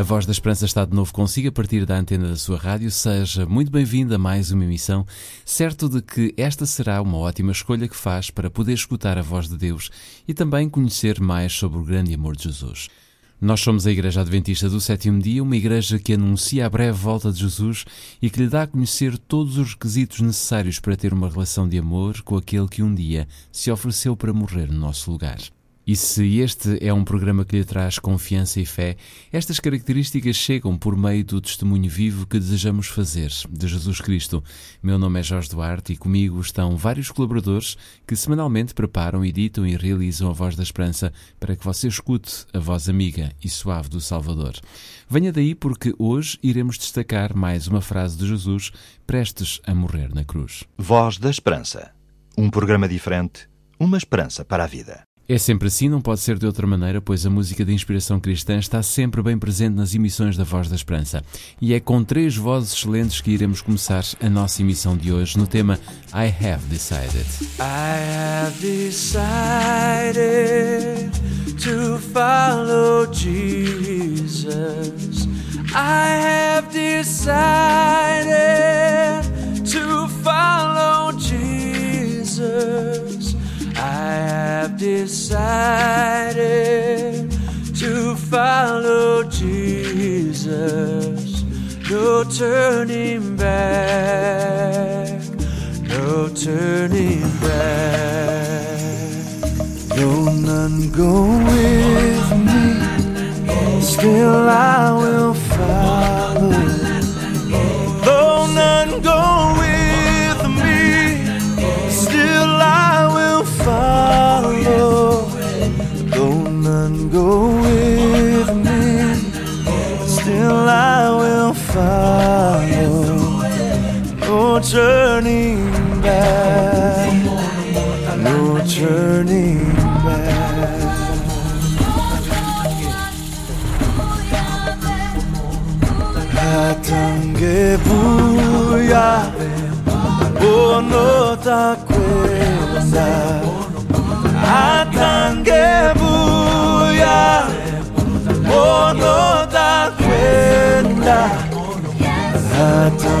A Voz da Esperança está de novo consigo a partir da antena da sua rádio. Seja muito bem-vindo a mais uma emissão, certo de que esta será uma ótima escolha que faz para poder escutar a voz de Deus e também conhecer mais sobre o grande amor de Jesus. Nós somos a Igreja Adventista do Sétimo Dia, uma igreja que anuncia a breve volta de Jesus e que lhe dá a conhecer todos os requisitos necessários para ter uma relação de amor com aquele que um dia se ofereceu para morrer no nosso lugar. E se este é um programa que lhe traz confiança e fé, estas características chegam por meio do testemunho vivo que desejamos fazer de Jesus Cristo. Meu nome é Jorge Duarte e comigo estão vários colaboradores que semanalmente preparam, editam e realizam a Voz da Esperança para que você escute a voz amiga e suave do Salvador. Venha daí porque hoje iremos destacar mais uma frase de Jesus prestes a morrer na cruz. Voz da Esperança. Um programa diferente, uma esperança para a vida. É sempre assim, não pode ser de outra maneira, pois a música de inspiração cristã está sempre bem presente nas emissões da Voz da Esperança. E é com três vozes excelentes que iremos começar a nossa emissão de hoje no tema I Have Decided. I have decided to follow Jesus. I have decided to follow Jesus. I have decided to follow Jesus. No turning back, no turning back. Though none go with me, still I will turning back. No turning back. Hatang ge bono ta kwenda. Hatang bono ta kwenda. Hatang.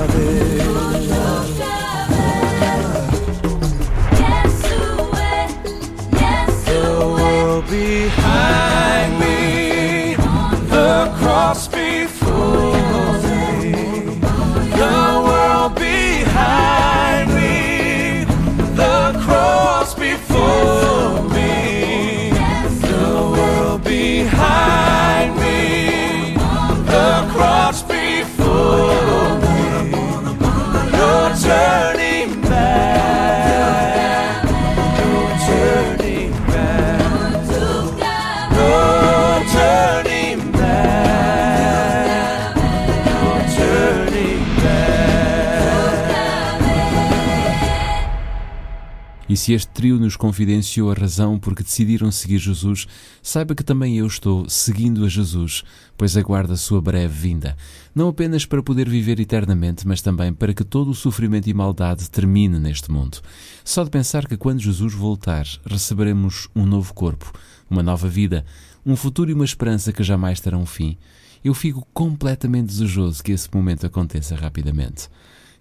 E se este trio nos confidenciou a razão porque decidiram seguir Jesus, saiba que também eu estou seguindo a Jesus, pois aguardo a sua breve vinda, não apenas para poder viver eternamente, mas também para que todo o sofrimento e maldade termine neste mundo. Só de pensar que quando Jesus voltar, receberemos um novo corpo, uma nova vida, um futuro e uma esperança que jamais terão fim, eu fico completamente desejoso que esse momento aconteça rapidamente.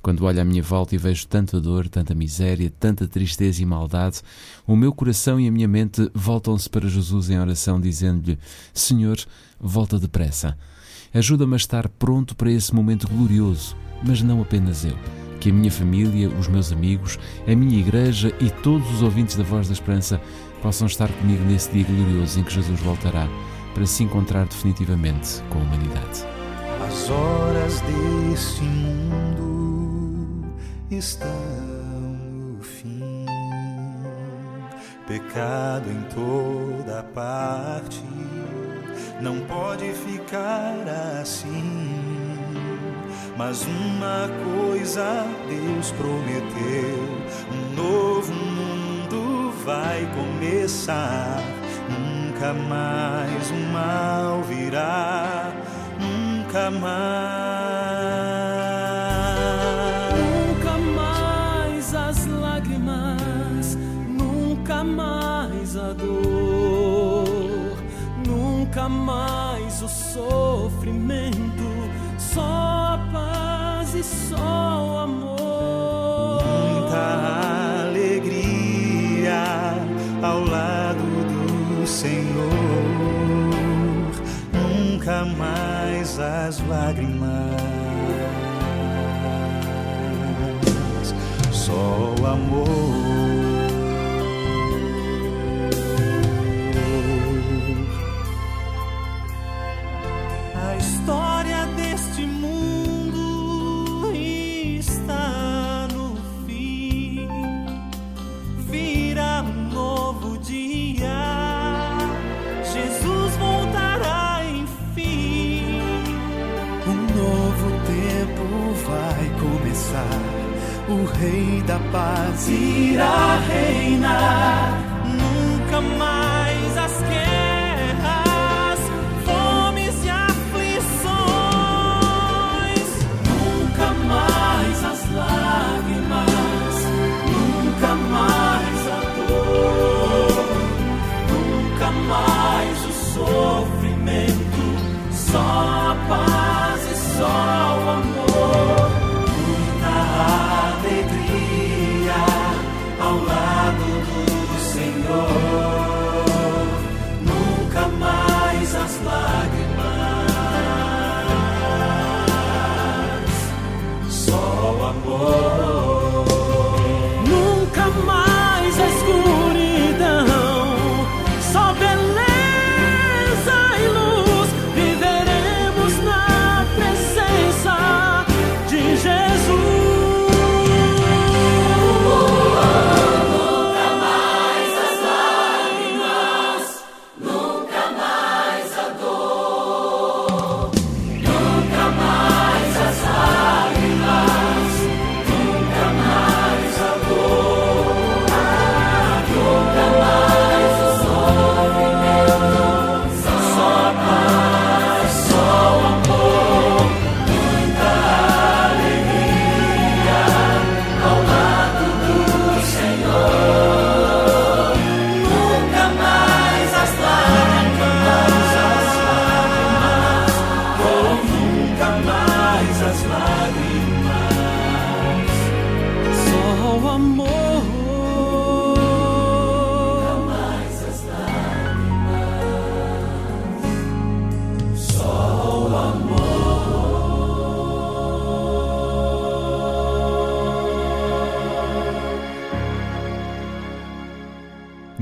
Quando olho à minha volta e vejo tanta dor, tanta miséria, tanta tristeza e maldade, o meu coração e a minha mente voltam-se para Jesus em oração, dizendo-lhe: Senhor, volta depressa. Ajuda-me a estar pronto para esse momento glorioso, mas não apenas eu. Que a minha família, os meus amigos, a minha igreja e todos os ouvintes da Voz da Esperança possam estar comigo nesse dia glorioso em que Jesus voltará para se encontrar definitivamente com a humanidade. As horas mundo estão no fim. pecado em toda parte. Não pode ficar assim. Mas uma coisa Deus prometeu: um novo mundo vai começar. Nunca mais o mal virá, nunca mais. Sofrimento, só paz e só amor. muita alegria ao lado do Senhor. Nunca mais as lágrimas, só o amor. Rei da Paz irá reinar.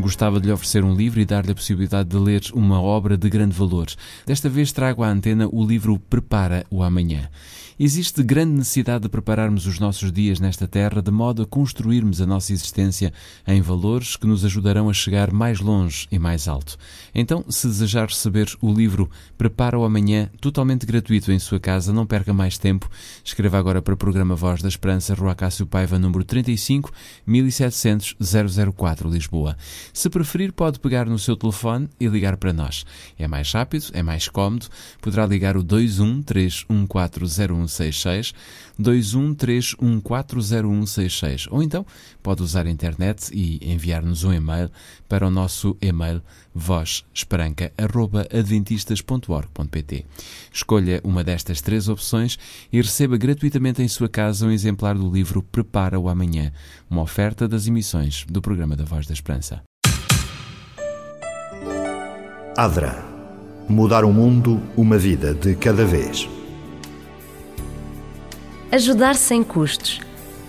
Gostava de lhe oferecer um livro e dar-lhe a possibilidade de ler uma obra de grande valor. Desta vez trago à antena o livro Prepara o Amanhã. Existe grande necessidade de prepararmos os nossos dias nesta terra de modo a construirmos a nossa existência em valores que nos ajudarão a chegar mais longe e mais alto. Então, se desejar receber o livro Prepara o Amanhã, totalmente gratuito em sua casa, não perca mais tempo. Escreva agora para o programa Voz da Esperança, Rua Cássio Paiva, número 35 1700 004, Lisboa. Se preferir, pode pegar no seu telefone e ligar para nós. É mais rápido, é mais cómodo. Poderá ligar o 213140166, 213140166, ou então pode usar a internet e enviar-nos um e-mail para o nosso e-mail vozesperanca.adventistas.org.pt. Escolha uma destas três opções e receba gratuitamente em sua casa um exemplar do livro Prepara o Amanhã, uma oferta das emissões do programa da Voz da Esperança. Adra. Mudar o mundo, uma vida de cada vez. Ajudar sem custos.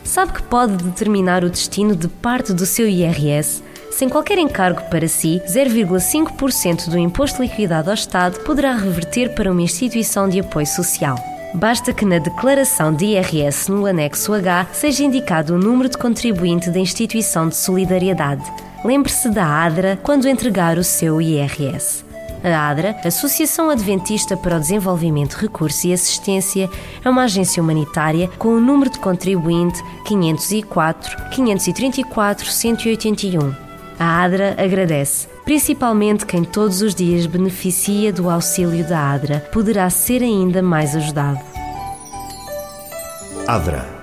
Sabe que pode determinar o destino de parte do seu IRS? Sem qualquer encargo para si, 0,5% do imposto liquidado ao Estado poderá reverter para uma instituição de apoio social. Basta que na declaração de IRS no anexo H seja indicado o número de contribuinte da instituição de solidariedade. Lembre-se da ADRA quando entregar o seu IRS. A ADRA, Associação Adventista para o Desenvolvimento, Recursos e Assistência, é uma agência humanitária com o número de contribuinte 504 534 181. A ADRA agradece, principalmente quem todos os dias beneficia do auxílio da ADRA, poderá ser ainda mais ajudado. ADRA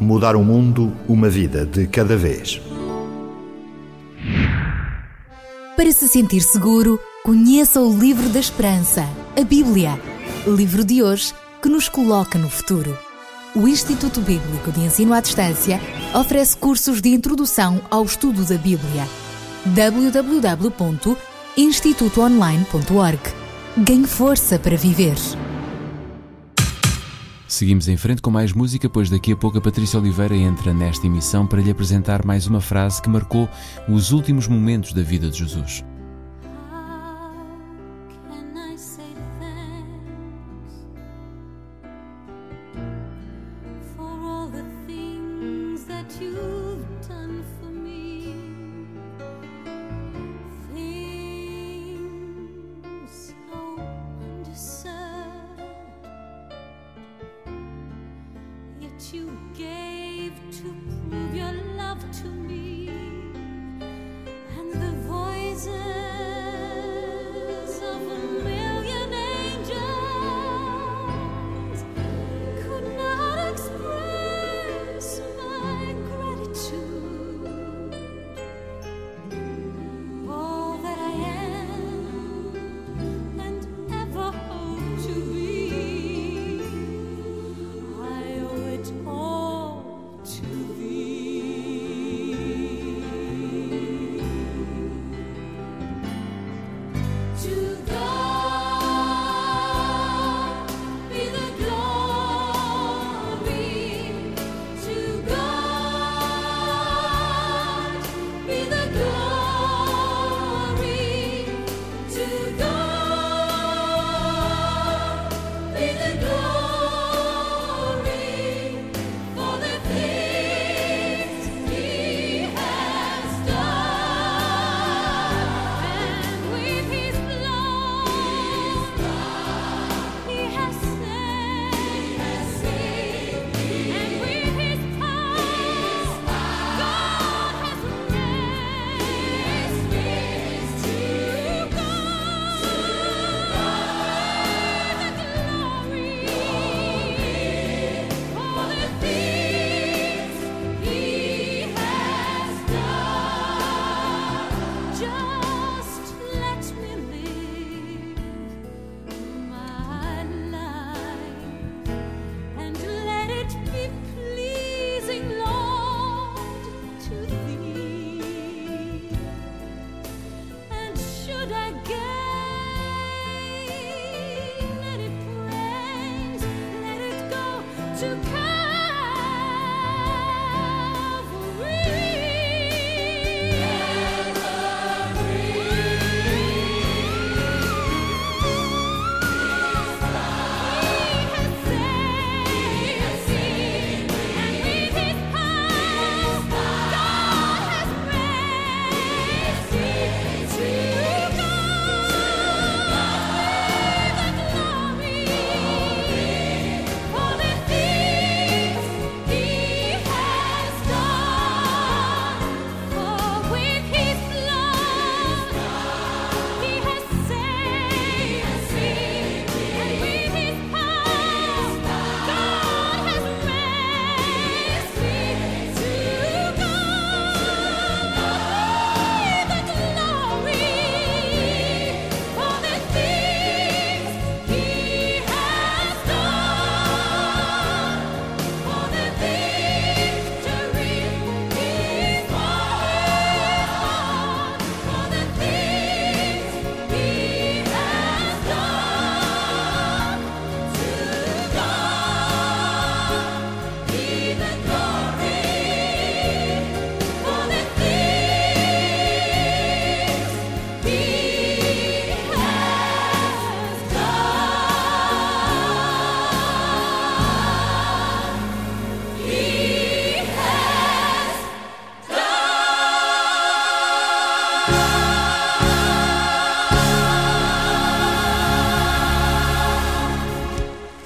Mudar o mundo, uma vida de cada vez. Para se sentir seguro, conheça o Livro da Esperança, a Bíblia. Livro de hoje que nos coloca no futuro. O Instituto Bíblico de Ensino à Distância oferece cursos de introdução ao estudo da Bíblia. www.institutoonline.org Ganhe força para viver. Seguimos em frente com mais música, pois daqui a pouco a Patrícia Oliveira entra nesta emissão para lhe apresentar mais uma frase que marcou os últimos momentos da vida de Jesus.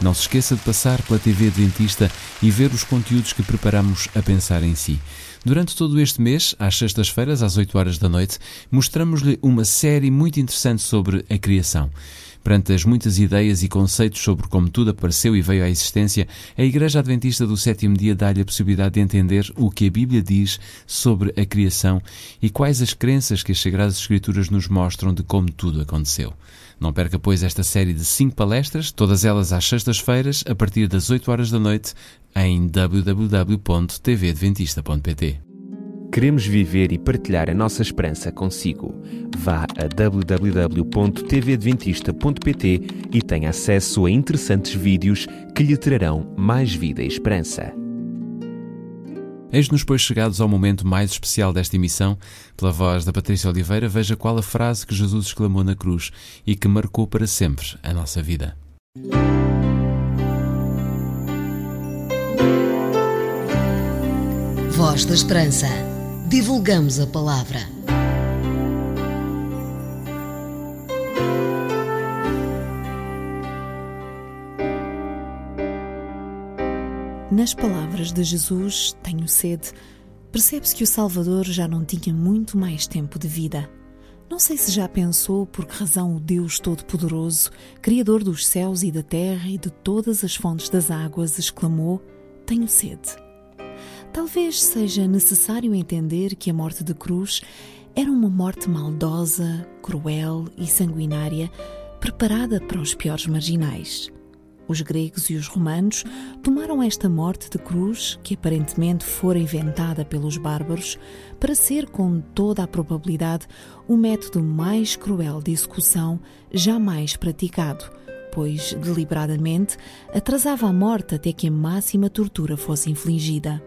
Não se esqueça de passar pela TV Adventista e ver os conteúdos que preparamos a pensar em si. Durante todo este mês, às sextas-feiras, às 8 horas da noite, mostramos-lhe uma série muito interessante sobre a criação. Perante as muitas ideias e conceitos sobre como tudo apareceu e veio à existência, a Igreja Adventista do Sétimo Dia dá-lhe a possibilidade de entender o que a Bíblia diz sobre a criação e quais as crenças que as Sagradas Escrituras nos mostram de como tudo aconteceu. Não perca, pois, esta série de cinco palestras, todas elas às sextas-feiras, a partir das 8 horas da noite, em www.tvadventista.pt. Queremos viver e partilhar a nossa esperança consigo. Vá a www.tvadventista.pt e tenha acesso a interessantes vídeos que lhe trarão mais vida e esperança. Eis-nos, pois, chegados ao momento mais especial desta emissão. Pela voz da Patrícia Oliveira, veja qual a frase que Jesus exclamou na cruz e que marcou para sempre a nossa vida. Voz da Esperança. Divulgamos a palavra. Nas palavras de Jesus, tenho sede, percebe-se que o Salvador já não tinha muito mais tempo de vida. Não sei se já pensou por que razão o Deus Todo-Poderoso, Criador dos céus e da terra e de todas as fontes das águas, exclamou: Tenho sede. Talvez seja necessário entender que a morte de cruz era uma morte maldosa, cruel e sanguinária, preparada para os piores marginais. Os gregos e os romanos tomaram esta morte de cruz, que aparentemente fora inventada pelos bárbaros, para ser, com toda a probabilidade, o método mais cruel de execução jamais praticado, pois, deliberadamente, atrasava a morte até que a máxima tortura fosse infligida.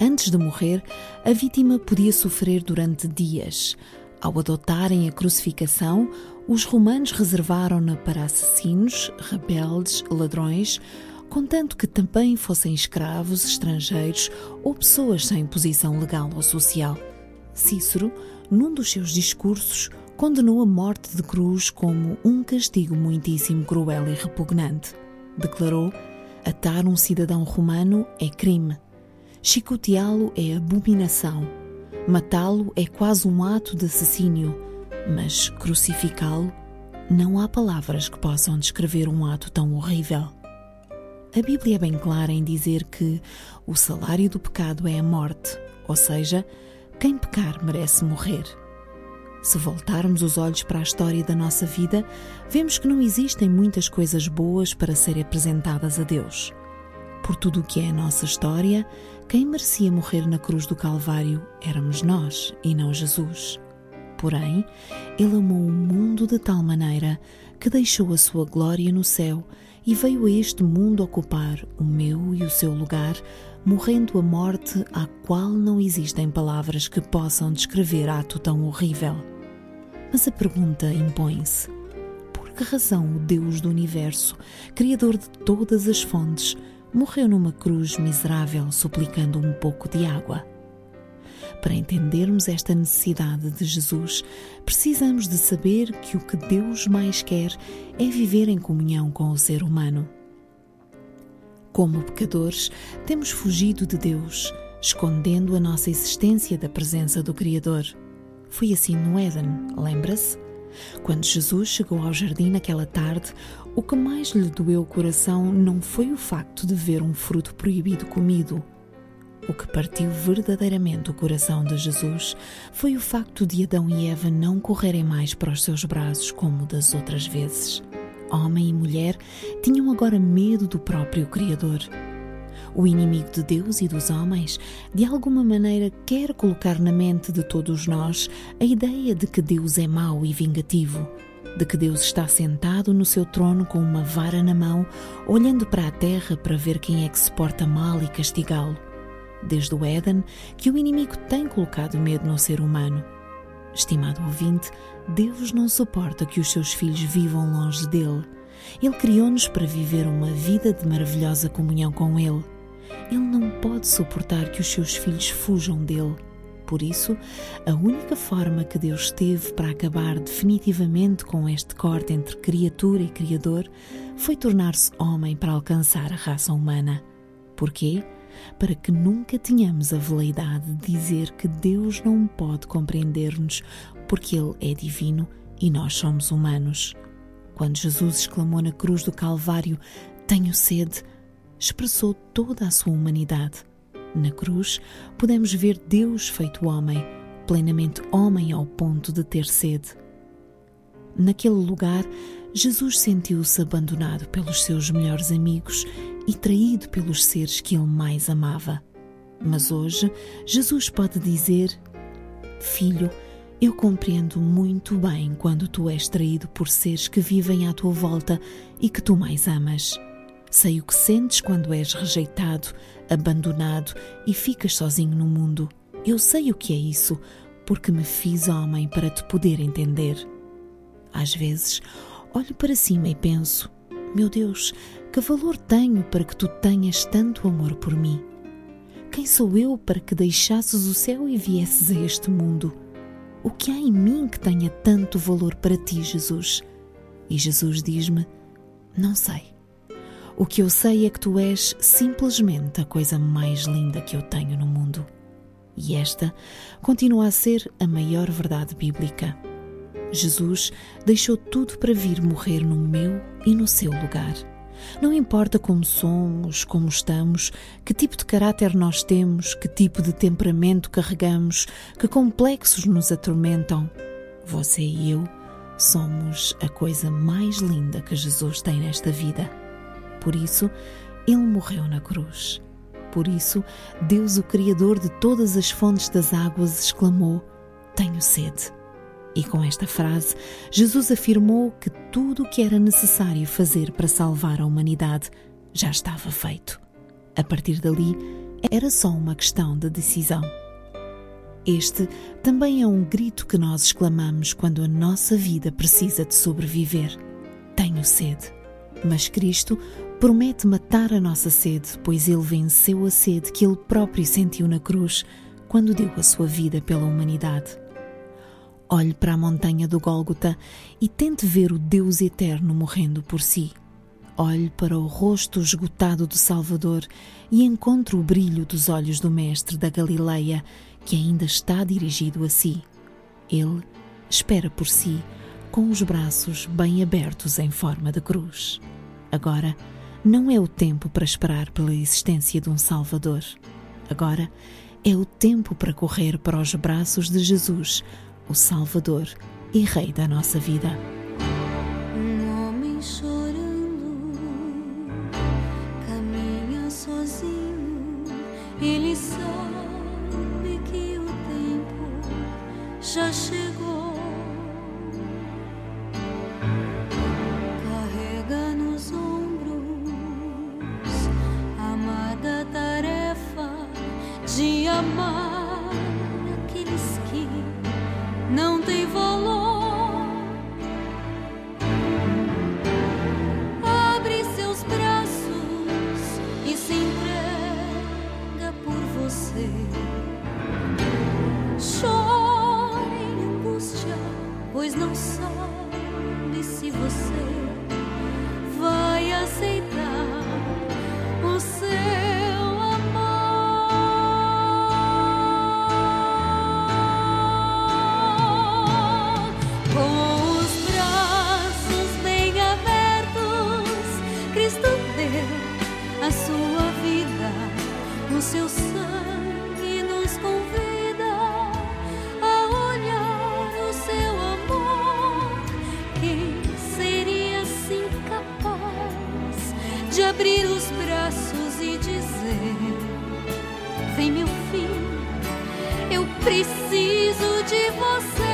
Antes de morrer, a vítima podia sofrer durante dias. Ao adotarem a crucificação, os romanos reservaram-na para assassinos, rebeldes, ladrões, contanto que também fossem escravos, estrangeiros ou pessoas sem posição legal ou social. Cícero, num dos seus discursos, condenou a morte de cruz como um castigo muitíssimo cruel e repugnante. Declarou: atar um cidadão romano é crime, chicoteá-lo é abominação, matá-lo é quase um ato de assassínio mas crucificá-lo, não há palavras que possam descrever um ato tão horrível. A Bíblia é bem clara em dizer que o salário do pecado é a morte, ou seja, quem pecar merece morrer. Se voltarmos os olhos para a história da nossa vida, vemos que não existem muitas coisas boas para serem apresentadas a Deus. Por tudo o que é a nossa história, quem merecia morrer na cruz do Calvário éramos nós e não Jesus. Porém, ele amou o mundo de tal maneira que deixou a sua glória no céu e veio a este mundo ocupar o meu e o seu lugar, morrendo a morte à qual não existem palavras que possam descrever ato tão horrível. Mas a pergunta impõe-se: por que razão o Deus do universo, Criador de todas as fontes, morreu numa cruz miserável suplicando um pouco de água? Para entendermos esta necessidade de Jesus, precisamos de saber que o que Deus mais quer é viver em comunhão com o ser humano. Como pecadores, temos fugido de Deus, escondendo a nossa existência da presença do Criador. Foi assim no Éden, lembra-se? Quando Jesus chegou ao jardim naquela tarde, o que mais lhe doeu o coração não foi o facto de ver um fruto proibido comido o que partiu verdadeiramente o coração de Jesus foi o facto de Adão e Eva não correrem mais para os seus braços como das outras vezes. Homem e mulher tinham agora medo do próprio Criador. O inimigo de Deus e dos homens, de alguma maneira, quer colocar na mente de todos nós a ideia de que Deus é mau e vingativo, de que Deus está sentado no seu trono com uma vara na mão, olhando para a terra para ver quem é que se porta mal e castigá-lo desde o Éden, que o inimigo tem colocado medo no ser humano. Estimado ouvinte, Deus não suporta que os seus filhos vivam longe dele. Ele criou-nos para viver uma vida de maravilhosa comunhão com Ele. Ele não pode suportar que os seus filhos fujam dele. Por isso, a única forma que Deus teve para acabar definitivamente com este corte entre criatura e Criador foi tornar-se homem para alcançar a raça humana. Porquê? Para que nunca tenhamos a veleidade de dizer que Deus não pode compreender-nos porque Ele é divino e nós somos humanos. Quando Jesus exclamou na cruz do Calvário: Tenho sede, expressou toda a sua humanidade. Na cruz, podemos ver Deus feito homem, plenamente homem ao ponto de ter sede. Naquele lugar, Jesus sentiu-se abandonado pelos seus melhores amigos e traído pelos seres que ele mais amava. Mas hoje, Jesus pode dizer: Filho, eu compreendo muito bem quando tu és traído por seres que vivem à tua volta e que tu mais amas. Sei o que sentes quando és rejeitado, abandonado e ficas sozinho no mundo. Eu sei o que é isso, porque me fiz homem para te poder entender. Às vezes, olho para cima e penso: Meu Deus, que valor tenho para que tu tenhas tanto amor por mim? Quem sou eu para que deixasses o céu e viesses a este mundo? O que há em mim que tenha tanto valor para ti, Jesus? E Jesus diz-me: Não sei. O que eu sei é que tu és simplesmente a coisa mais linda que eu tenho no mundo. E esta continua a ser a maior verdade bíblica. Jesus deixou tudo para vir morrer no meu e no seu lugar. Não importa como somos, como estamos, que tipo de caráter nós temos, que tipo de temperamento carregamos, que complexos nos atormentam. Você e eu somos a coisa mais linda que Jesus tem nesta vida. Por isso, ele morreu na cruz. Por isso, Deus, o Criador de todas as fontes das águas, exclamou: Tenho sede. E com esta frase, Jesus afirmou que tudo o que era necessário fazer para salvar a humanidade já estava feito. A partir dali, era só uma questão de decisão. Este também é um grito que nós exclamamos quando a nossa vida precisa de sobreviver. Tenho sede. Mas Cristo promete matar a nossa sede, pois ele venceu a sede que ele próprio sentiu na cruz quando deu a sua vida pela humanidade. Olhe para a montanha do Gólgota e tente ver o Deus eterno morrendo por si. Olhe para o rosto esgotado do Salvador e encontre o brilho dos olhos do Mestre da Galileia, que ainda está dirigido a si. Ele espera por si, com os braços bem abertos em forma de cruz. Agora, não é o tempo para esperar pela existência de um Salvador. Agora é o tempo para correr para os braços de Jesus, o Salvador e Rei da nossa vida. Um homem chorando caminha sozinho. Sabe que o tempo já chegou. Carrega nos ombros amada tarefa de amar não têm de abrir os braços e dizer: Vem, meu filho, eu preciso de você.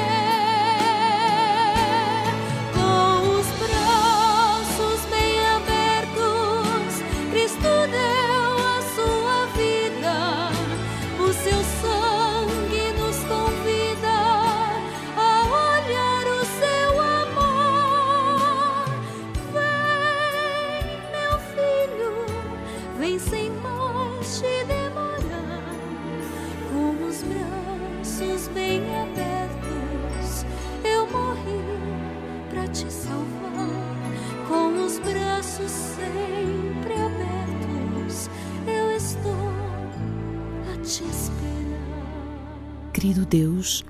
Querido Deus,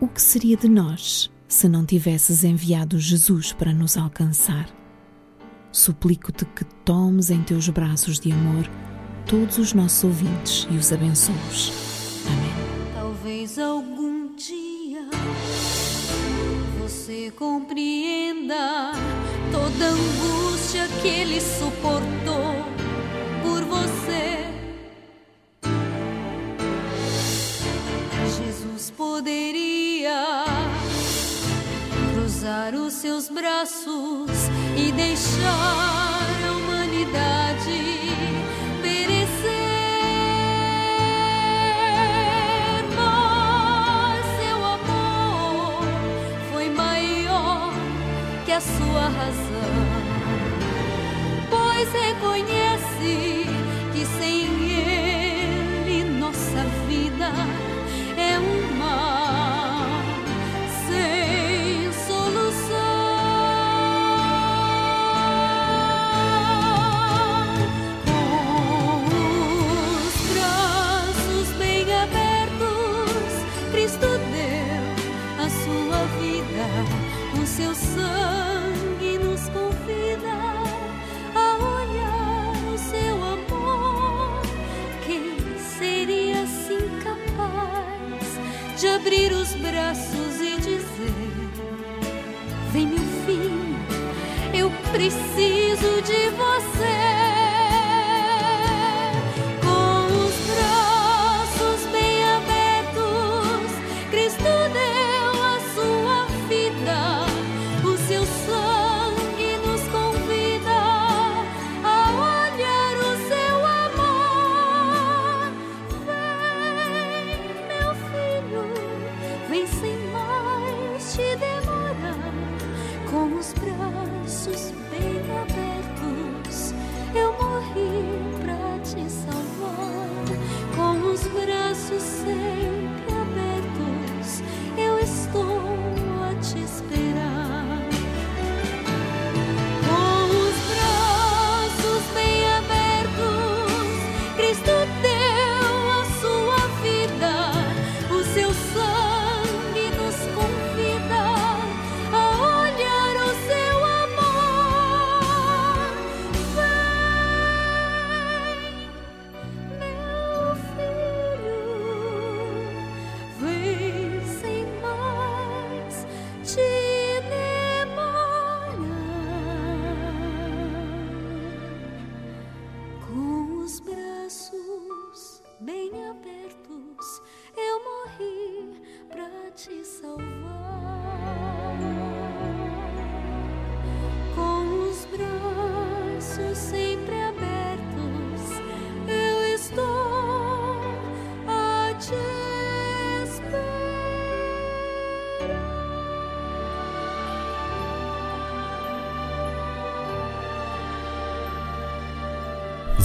o que seria de nós se não tivesses enviado Jesus para nos alcançar? Suplico-te que tomes em teus braços de amor todos os nossos ouvintes e os abençoes. Amém. Talvez algum dia você compreenda toda a angústia que ele suportou por você. Jesus poderia cruzar os seus braços e deixar a humanidade perecer. Mas seu amor foi maior que a sua razão, pois reconhece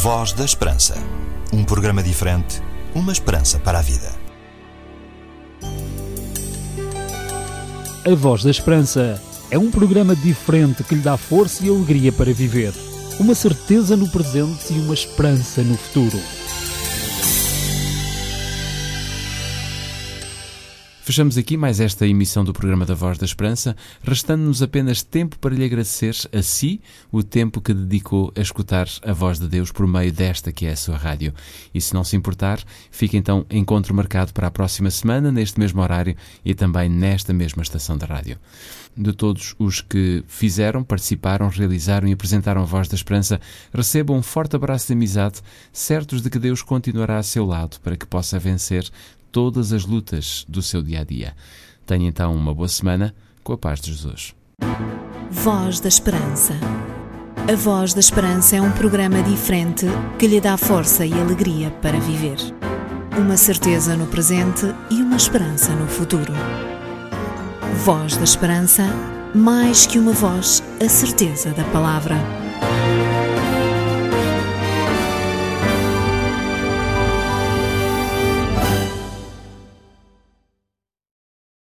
Voz da Esperança. Um programa diferente, uma esperança para a vida. A Voz da Esperança é um programa diferente que lhe dá força e alegria para viver. Uma certeza no presente e uma esperança no futuro. Fechamos aqui mais esta emissão do programa da Voz da Esperança, restando-nos apenas tempo para lhe agradecer a si o tempo que dedicou a escutar a voz de Deus por meio desta que é a sua rádio. E se não se importar, fica então encontro marcado para a próxima semana, neste mesmo horário e também nesta mesma estação de rádio. De todos os que fizeram, participaram, realizaram e apresentaram a Voz da Esperança, recebam um forte abraço de amizade, certos de que Deus continuará a seu lado para que possa vencer todas as lutas do seu dia a dia. Tenha então uma boa semana com a paz de Jesus. Voz da Esperança. A Voz da Esperança é um programa diferente que lhe dá força e alegria para viver. Uma certeza no presente e uma esperança no futuro. Voz da Esperança, mais que uma voz, a certeza da palavra.